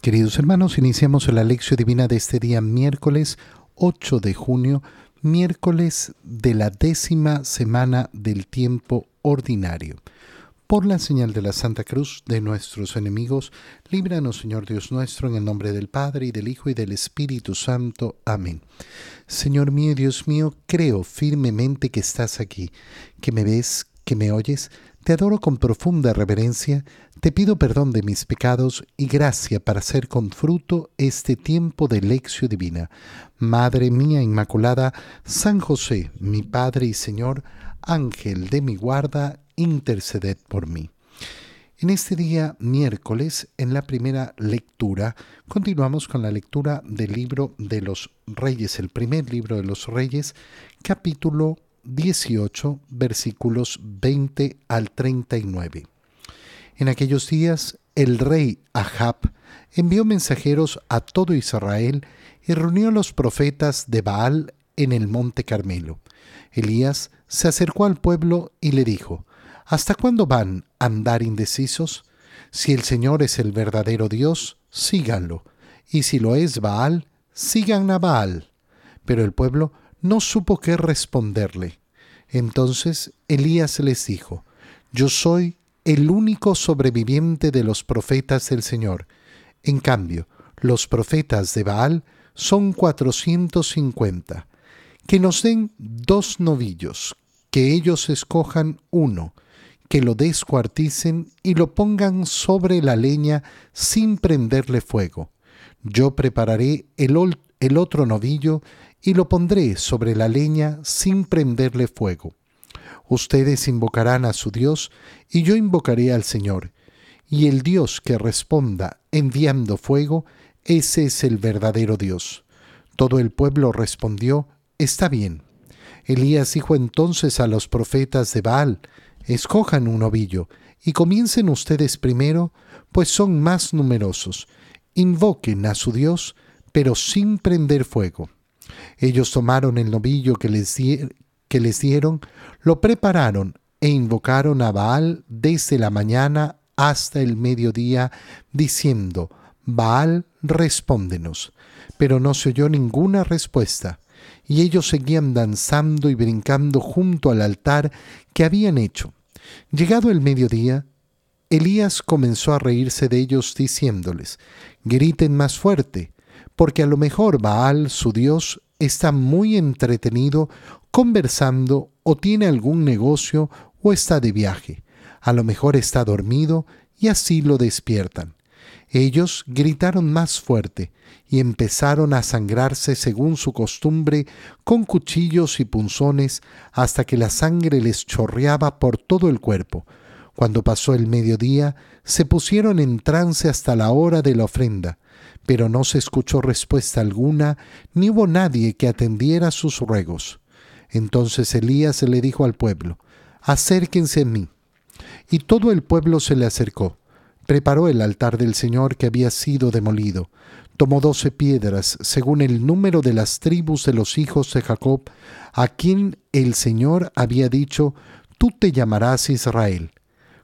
Queridos hermanos, iniciamos la lección divina de este día miércoles 8 de junio, miércoles de la décima semana del tiempo ordinario. Por la señal de la Santa Cruz de nuestros enemigos, líbranos Señor Dios nuestro, en el nombre del Padre y del Hijo y del Espíritu Santo. Amén. Señor mío, Dios mío, creo firmemente que estás aquí, que me ves, que me oyes te adoro con profunda reverencia, te pido perdón de mis pecados y gracia para hacer con fruto este tiempo de lección divina. Madre mía Inmaculada, San José, mi Padre y Señor, Ángel de mi guarda, interceded por mí. En este día miércoles, en la primera lectura, continuamos con la lectura del libro de los Reyes, el primer libro de los Reyes, capítulo 18, versículos 20 al 39. En aquellos días, el rey Ahab envió mensajeros a todo Israel y reunió a los profetas de Baal en el monte Carmelo. Elías se acercó al pueblo y le dijo, ¿Hasta cuándo van a andar indecisos? Si el Señor es el verdadero Dios, síganlo, y si lo es Baal, sigan a Baal. Pero el pueblo no supo qué responderle. Entonces Elías les dijo, Yo soy el único sobreviviente de los profetas del Señor. En cambio, los profetas de Baal son cuatrocientos cincuenta. Que nos den dos novillos, que ellos escojan uno, que lo descuarticen y lo pongan sobre la leña sin prenderle fuego. Yo prepararé el, el otro novillo y lo pondré sobre la leña sin prenderle fuego. Ustedes invocarán a su Dios y yo invocaré al Señor. Y el Dios que responda enviando fuego, ese es el verdadero Dios. Todo el pueblo respondió, Está bien. Elías dijo entonces a los profetas de Baal, Escojan un ovillo, y comiencen ustedes primero, pues son más numerosos. Invoquen a su Dios, pero sin prender fuego. Ellos tomaron el novillo que les, que les dieron, lo prepararon e invocaron a Baal desde la mañana hasta el mediodía, diciendo, Baal, respóndenos. Pero no se oyó ninguna respuesta, y ellos seguían danzando y brincando junto al altar que habían hecho. Llegado el mediodía, Elías comenzó a reírse de ellos, diciéndoles, Griten más fuerte, porque a lo mejor Baal, su Dios, está muy entretenido conversando o tiene algún negocio o está de viaje. A lo mejor está dormido y así lo despiertan. Ellos gritaron más fuerte y empezaron a sangrarse según su costumbre con cuchillos y punzones hasta que la sangre les chorreaba por todo el cuerpo. Cuando pasó el mediodía, se pusieron en trance hasta la hora de la ofrenda, pero no se escuchó respuesta alguna, ni hubo nadie que atendiera sus ruegos. Entonces Elías le dijo al pueblo, acérquense a mí. Y todo el pueblo se le acercó. Preparó el altar del Señor que había sido demolido. Tomó doce piedras, según el número de las tribus de los hijos de Jacob, a quien el Señor había dicho, tú te llamarás Israel.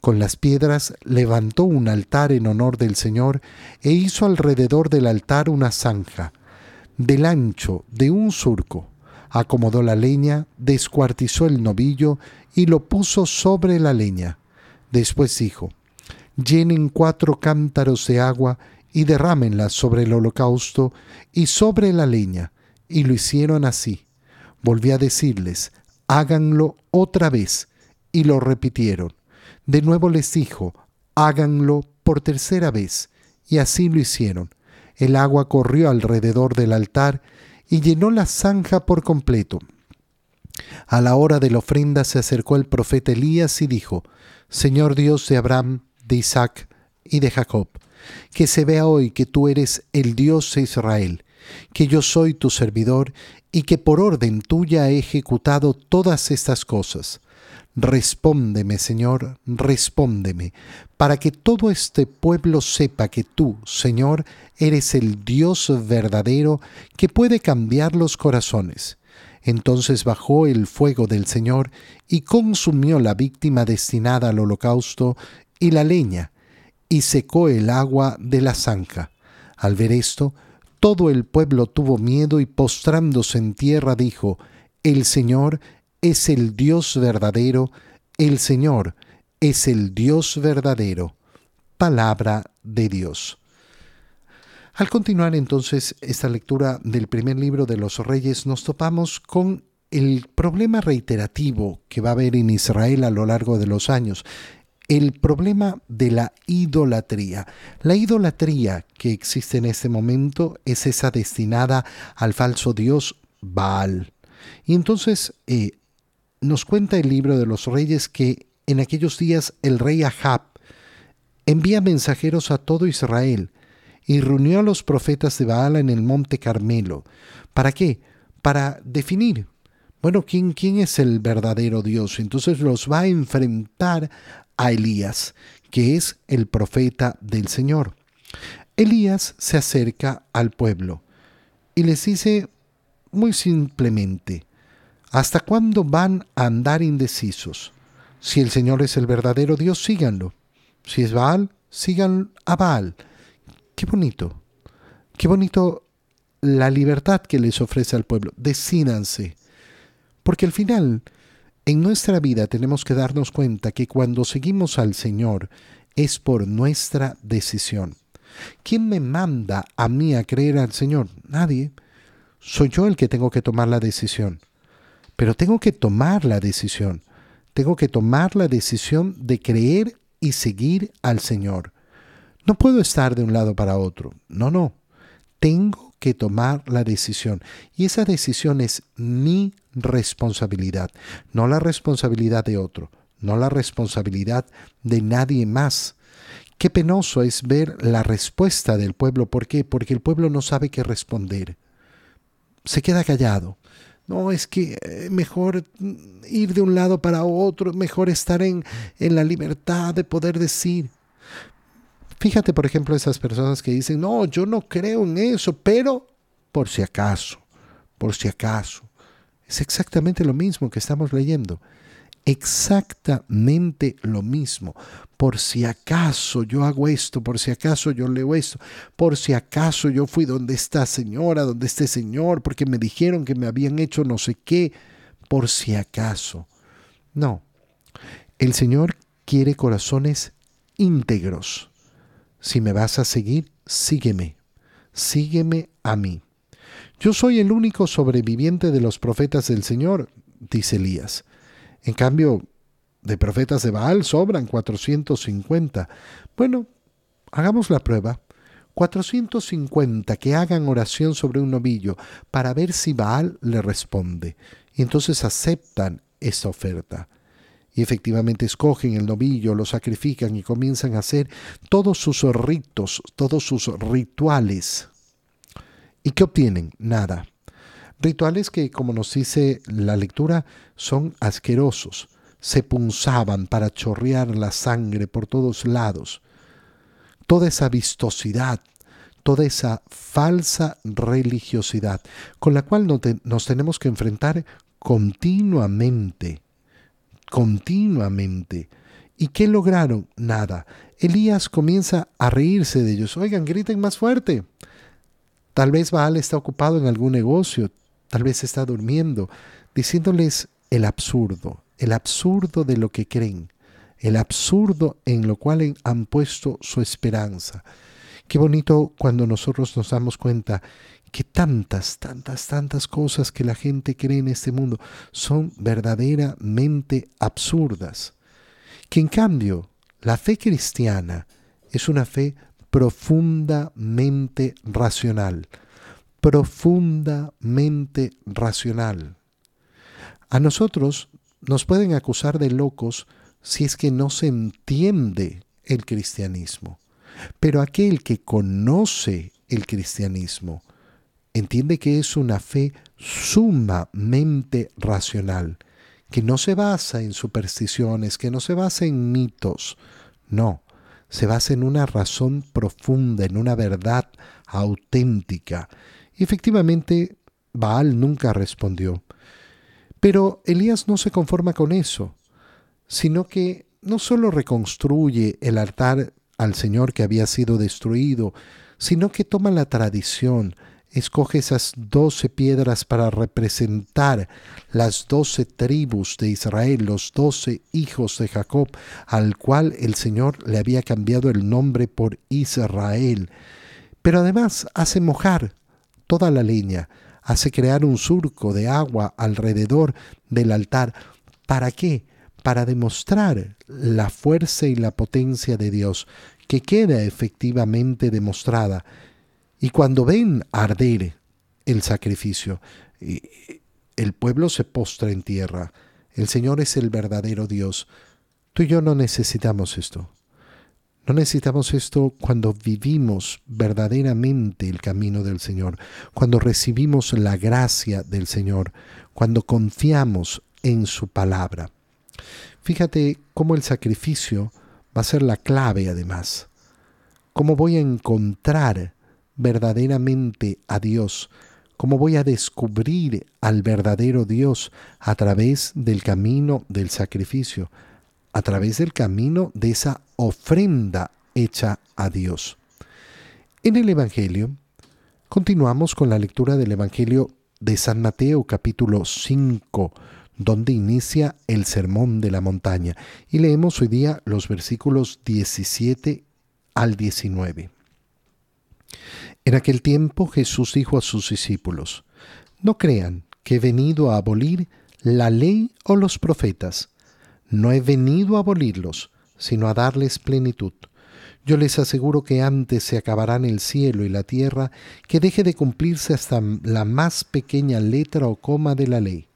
Con las piedras levantó un altar en honor del Señor e hizo alrededor del altar una zanja, del ancho de un surco acomodó la leña, descuartizó el novillo y lo puso sobre la leña. Después dijo, llenen cuatro cántaros de agua y derrámenla sobre el holocausto y sobre la leña. Y lo hicieron así. Volví a decirles, háganlo otra vez. Y lo repitieron. De nuevo les dijo, háganlo por tercera vez. Y así lo hicieron. El agua corrió alrededor del altar y llenó la zanja por completo. A la hora de la ofrenda se acercó el profeta Elías y dijo, Señor Dios de Abraham, de Isaac y de Jacob, que se vea hoy que tú eres el Dios de Israel, que yo soy tu servidor y que por orden tuya he ejecutado todas estas cosas. Respóndeme, Señor, respóndeme, para que todo este pueblo sepa que tú, Señor, eres el Dios verdadero que puede cambiar los corazones. Entonces bajó el fuego del Señor y consumió la víctima destinada al holocausto y la leña, y secó el agua de la zanja. Al ver esto, todo el pueblo tuvo miedo y postrándose en tierra dijo, El Señor es el Dios verdadero, el Señor es el Dios verdadero. Palabra de Dios. Al continuar entonces esta lectura del primer libro de los reyes, nos topamos con el problema reiterativo que va a haber en Israel a lo largo de los años, el problema de la idolatría. La idolatría que existe en este momento es esa destinada al falso dios Baal. Y entonces eh, nos cuenta el libro de los reyes que en aquellos días el rey Ahab envía mensajeros a todo Israel y reunió a los profetas de Baal en el monte Carmelo. ¿Para qué? Para definir, bueno, ¿quién, quién es el verdadero Dios? Entonces los va a enfrentar a Elías, que es el profeta del Señor. Elías se acerca al pueblo y les dice muy simplemente, ¿hasta cuándo van a andar indecisos? Si el Señor es el verdadero Dios, síganlo. Si es Baal, sigan a Baal. Qué bonito. Qué bonito la libertad que les ofrece al pueblo. Decídanse. Porque al final, en nuestra vida tenemos que darnos cuenta que cuando seguimos al Señor es por nuestra decisión. ¿Quién me manda a mí a creer al Señor? Nadie. Soy yo el que tengo que tomar la decisión. Pero tengo que tomar la decisión. Tengo que tomar la decisión de creer y seguir al Señor. No puedo estar de un lado para otro. No, no. Tengo que tomar la decisión. Y esa decisión es mi responsabilidad, no la responsabilidad de otro, no la responsabilidad de nadie más. Qué penoso es ver la respuesta del pueblo. ¿Por qué? Porque el pueblo no sabe qué responder. Se queda callado. No, es que eh, mejor ir de un lado para otro, mejor estar en, en la libertad de poder decir. Fíjate, por ejemplo, esas personas que dicen, no, yo no creo en eso, pero por si acaso, por si acaso. Es exactamente lo mismo que estamos leyendo. Exactamente lo mismo. Por si acaso yo hago esto, por si acaso yo leo esto, por si acaso yo fui donde esta señora, donde este señor, porque me dijeron que me habían hecho no sé qué, por si acaso. No. El Señor quiere corazones íntegros si me vas a seguir, sígueme, sígueme a mí. Yo soy el único sobreviviente de los profetas del Señor, dice Elías. En cambio, de profetas de Baal sobran 450. Bueno, hagamos la prueba. 450 que hagan oración sobre un novillo para ver si Baal le responde. Y entonces aceptan esa oferta y efectivamente escogen el novillo, lo sacrifican y comienzan a hacer todos sus ritos, todos sus rituales. ¿Y qué obtienen? Nada. Rituales que, como nos dice la lectura, son asquerosos. Se punzaban para chorrear la sangre por todos lados. Toda esa vistosidad, toda esa falsa religiosidad con la cual nos tenemos que enfrentar continuamente continuamente. ¿Y qué lograron? Nada. Elías comienza a reírse de ellos. Oigan, griten más fuerte. Tal vez Baal está ocupado en algún negocio, tal vez está durmiendo, diciéndoles el absurdo, el absurdo de lo que creen, el absurdo en lo cual han puesto su esperanza. Qué bonito cuando nosotros nos damos cuenta que tantas, tantas, tantas cosas que la gente cree en este mundo son verdaderamente absurdas. Que en cambio la fe cristiana es una fe profundamente racional, profundamente racional. A nosotros nos pueden acusar de locos si es que no se entiende el cristianismo, pero aquel que conoce el cristianismo, entiende que es una fe sumamente racional, que no se basa en supersticiones, que no se basa en mitos, no, se basa en una razón profunda, en una verdad auténtica. Y efectivamente, Baal nunca respondió. Pero Elías no se conforma con eso, sino que no solo reconstruye el altar al Señor que había sido destruido, sino que toma la tradición, escoge esas doce piedras para representar las doce tribus de Israel, los doce hijos de Jacob, al cual el Señor le había cambiado el nombre por Israel. Pero además hace mojar toda la leña, hace crear un surco de agua alrededor del altar. ¿Para qué? Para demostrar la fuerza y la potencia de Dios, que queda efectivamente demostrada y cuando ven arder el sacrificio, el pueblo se postra en tierra. El Señor es el verdadero Dios. Tú y yo no necesitamos esto. No necesitamos esto cuando vivimos verdaderamente el camino del Señor, cuando recibimos la gracia del Señor, cuando confiamos en su palabra. Fíjate cómo el sacrificio va a ser la clave además. Cómo voy a encontrar verdaderamente a Dios? ¿Cómo voy a descubrir al verdadero Dios a través del camino del sacrificio? A través del camino de esa ofrenda hecha a Dios. En el Evangelio, continuamos con la lectura del Evangelio de San Mateo capítulo 5, donde inicia el Sermón de la Montaña. Y leemos hoy día los versículos 17 al 19. En aquel tiempo Jesús dijo a sus discípulos, No crean que he venido a abolir la ley o los profetas. No he venido a abolirlos, sino a darles plenitud. Yo les aseguro que antes se acabarán el cielo y la tierra que deje de cumplirse hasta la más pequeña letra o coma de la ley.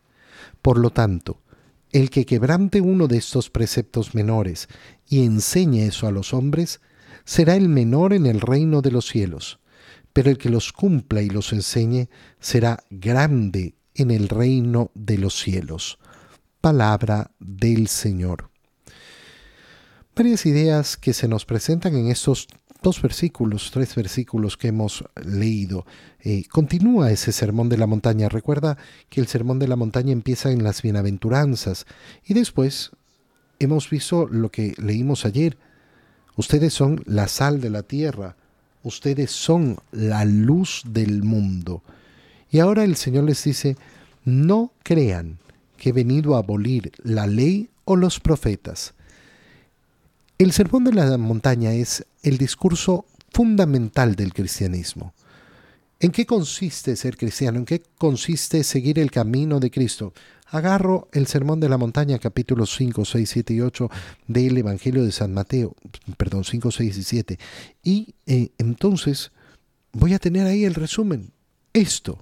Por lo tanto, el que quebrante uno de estos preceptos menores y enseñe eso a los hombres, será el menor en el reino de los cielos pero el que los cumpla y los enseñe será grande en el reino de los cielos. Palabra del Señor. Varias ideas que se nos presentan en estos dos versículos, tres versículos que hemos leído. Eh, continúa ese sermón de la montaña. Recuerda que el sermón de la montaña empieza en las bienaventuranzas y después hemos visto lo que leímos ayer. Ustedes son la sal de la tierra ustedes son la luz del mundo. Y ahora el Señor les dice, no crean he venido a abolir la ley o los profetas. El sermón de la montaña es el discurso fundamental del cristianismo. ¿En qué consiste ser cristiano? ¿En qué consiste seguir el camino de Cristo? agarro el Sermón de la Montaña, capítulos 5, 6, 7 y 8 del Evangelio de San Mateo, perdón, 5, 6 y 7, y eh, entonces voy a tener ahí el resumen. Esto,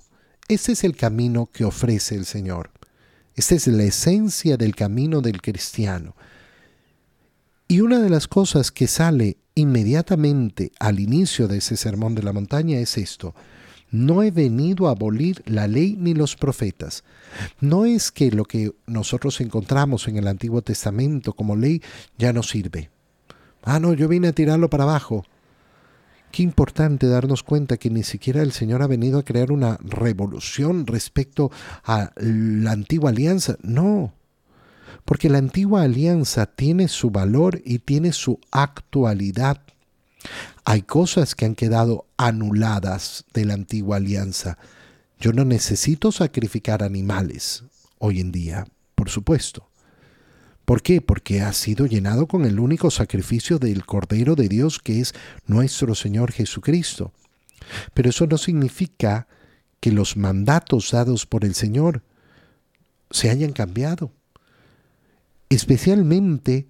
este es el camino que ofrece el Señor. Esta es la esencia del camino del cristiano. Y una de las cosas que sale inmediatamente al inicio de ese sermón de la montaña es esto. No he venido a abolir la ley ni los profetas. No es que lo que nosotros encontramos en el Antiguo Testamento como ley ya no sirve. Ah, no, yo vine a tirarlo para abajo. Qué importante darnos cuenta que ni siquiera el Señor ha venido a crear una revolución respecto a la antigua alianza. No, porque la antigua alianza tiene su valor y tiene su actualidad. Hay cosas que han quedado anuladas de la antigua alianza. Yo no necesito sacrificar animales hoy en día, por supuesto. ¿Por qué? Porque ha sido llenado con el único sacrificio del Cordero de Dios que es nuestro Señor Jesucristo. Pero eso no significa que los mandatos dados por el Señor se hayan cambiado. Especialmente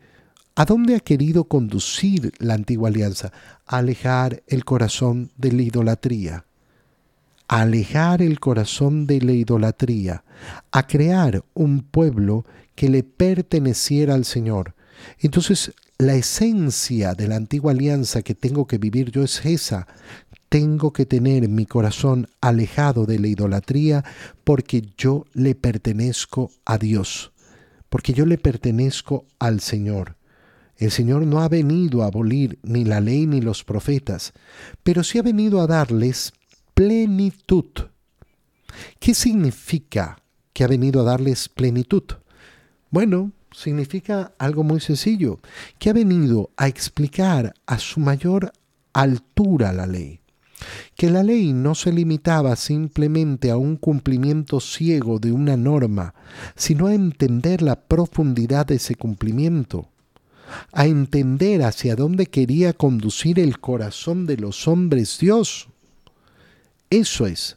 ¿A dónde ha querido conducir la antigua alianza? Alejar el corazón de la idolatría. Alejar el corazón de la idolatría. A crear un pueblo que le perteneciera al Señor. Entonces, la esencia de la antigua alianza que tengo que vivir yo es esa. Tengo que tener mi corazón alejado de la idolatría porque yo le pertenezco a Dios, porque yo le pertenezco al Señor. El Señor no ha venido a abolir ni la ley ni los profetas, pero sí ha venido a darles plenitud. ¿Qué significa que ha venido a darles plenitud? Bueno, significa algo muy sencillo, que ha venido a explicar a su mayor altura la ley. que la ley no se limitaba simplemente a un cumplimiento ciego de una norma, sino a entender la profundidad de ese cumplimiento, a entender hacia dónde quería conducir el corazón de los hombres Dios. Eso es.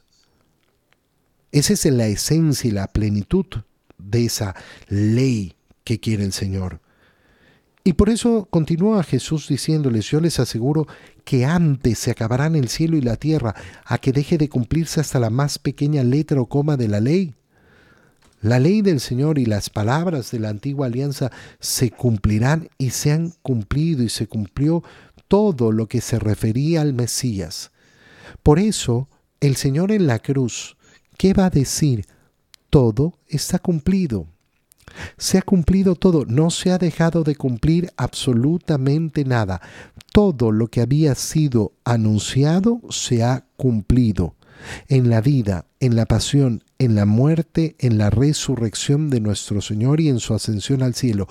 Esa es la esencia y la plenitud de esa ley que quiere el Señor. Y por eso continúa Jesús diciéndoles, yo les aseguro que antes se acabarán el cielo y la tierra a que deje de cumplirse hasta la más pequeña letra o coma de la ley. La ley del Señor y las palabras de la antigua alianza se cumplirán y se han cumplido y se cumplió todo lo que se refería al Mesías. Por eso, el Señor en la cruz, ¿qué va a decir? Todo está cumplido. Se ha cumplido todo, no se ha dejado de cumplir absolutamente nada. Todo lo que había sido anunciado se ha cumplido. En la vida, en la pasión, en la muerte, en la resurrección de nuestro Señor y en su ascensión al cielo,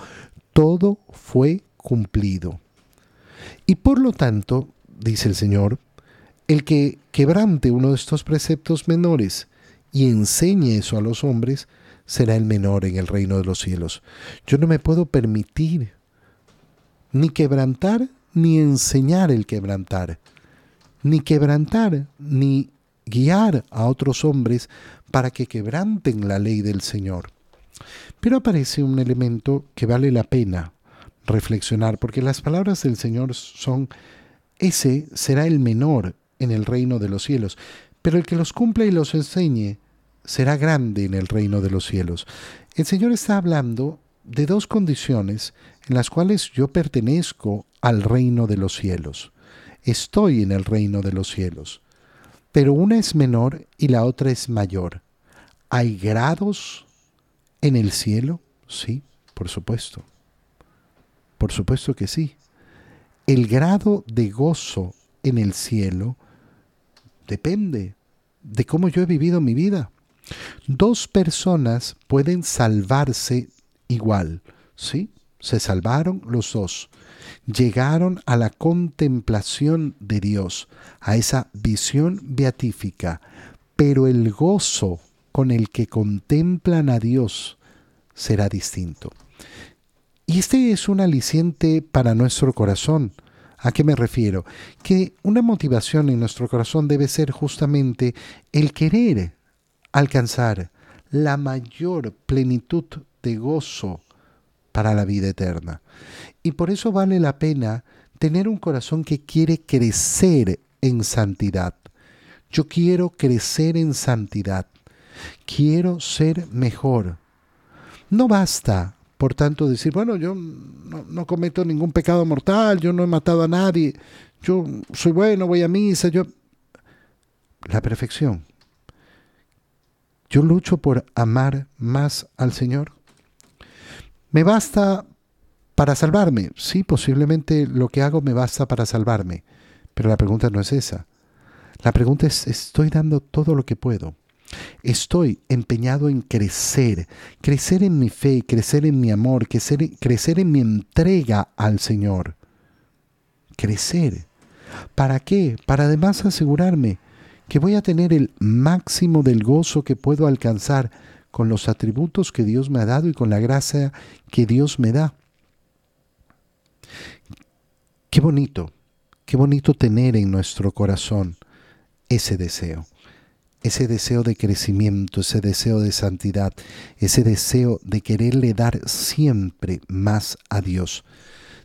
todo fue cumplido. Y por lo tanto, dice el Señor, el que quebrante uno de estos preceptos menores y enseñe eso a los hombres, será el menor en el reino de los cielos. Yo no me puedo permitir ni quebrantar ni enseñar el quebrantar, ni quebrantar ni guiar a otros hombres para que quebranten la ley del Señor. Pero aparece un elemento que vale la pena reflexionar, porque las palabras del Señor son, ese será el menor en el reino de los cielos, pero el que los cumpla y los enseñe será grande en el reino de los cielos. El Señor está hablando de dos condiciones en las cuales yo pertenezco al reino de los cielos. Estoy en el reino de los cielos. Pero una es menor y la otra es mayor. ¿Hay grados en el cielo? Sí, por supuesto. Por supuesto que sí. El grado de gozo en el cielo depende de cómo yo he vivido mi vida. Dos personas pueden salvarse igual, ¿sí? Se salvaron los dos. Llegaron a la contemplación de Dios, a esa visión beatífica, pero el gozo con el que contemplan a Dios será distinto. Y este es un aliciente para nuestro corazón. ¿A qué me refiero? Que una motivación en nuestro corazón debe ser justamente el querer alcanzar la mayor plenitud de gozo para la vida eterna. Y por eso vale la pena tener un corazón que quiere crecer en santidad. Yo quiero crecer en santidad. Quiero ser mejor. No basta, por tanto, decir, bueno, yo no, cometo ningún pecado mortal, yo no he matado a nadie, yo soy bueno, voy a misa, yo... La perfección yo lucho por amar más al Señor. ¿Me basta para salvarme? Sí, posiblemente lo que hago me basta para salvarme. Pero la pregunta no es esa. La pregunta es, ¿estoy dando todo lo que puedo? Estoy empeñado en crecer, crecer en mi fe, crecer en mi amor, crecer, crecer en mi entrega al Señor. Crecer. ¿Para qué? Para además asegurarme que voy a tener el máximo del gozo que puedo alcanzar con los atributos que Dios me ha dado y con la gracia que Dios me da. Qué bonito, qué bonito tener en nuestro corazón ese deseo, ese deseo de crecimiento, ese deseo de santidad, ese deseo de quererle dar siempre más a Dios.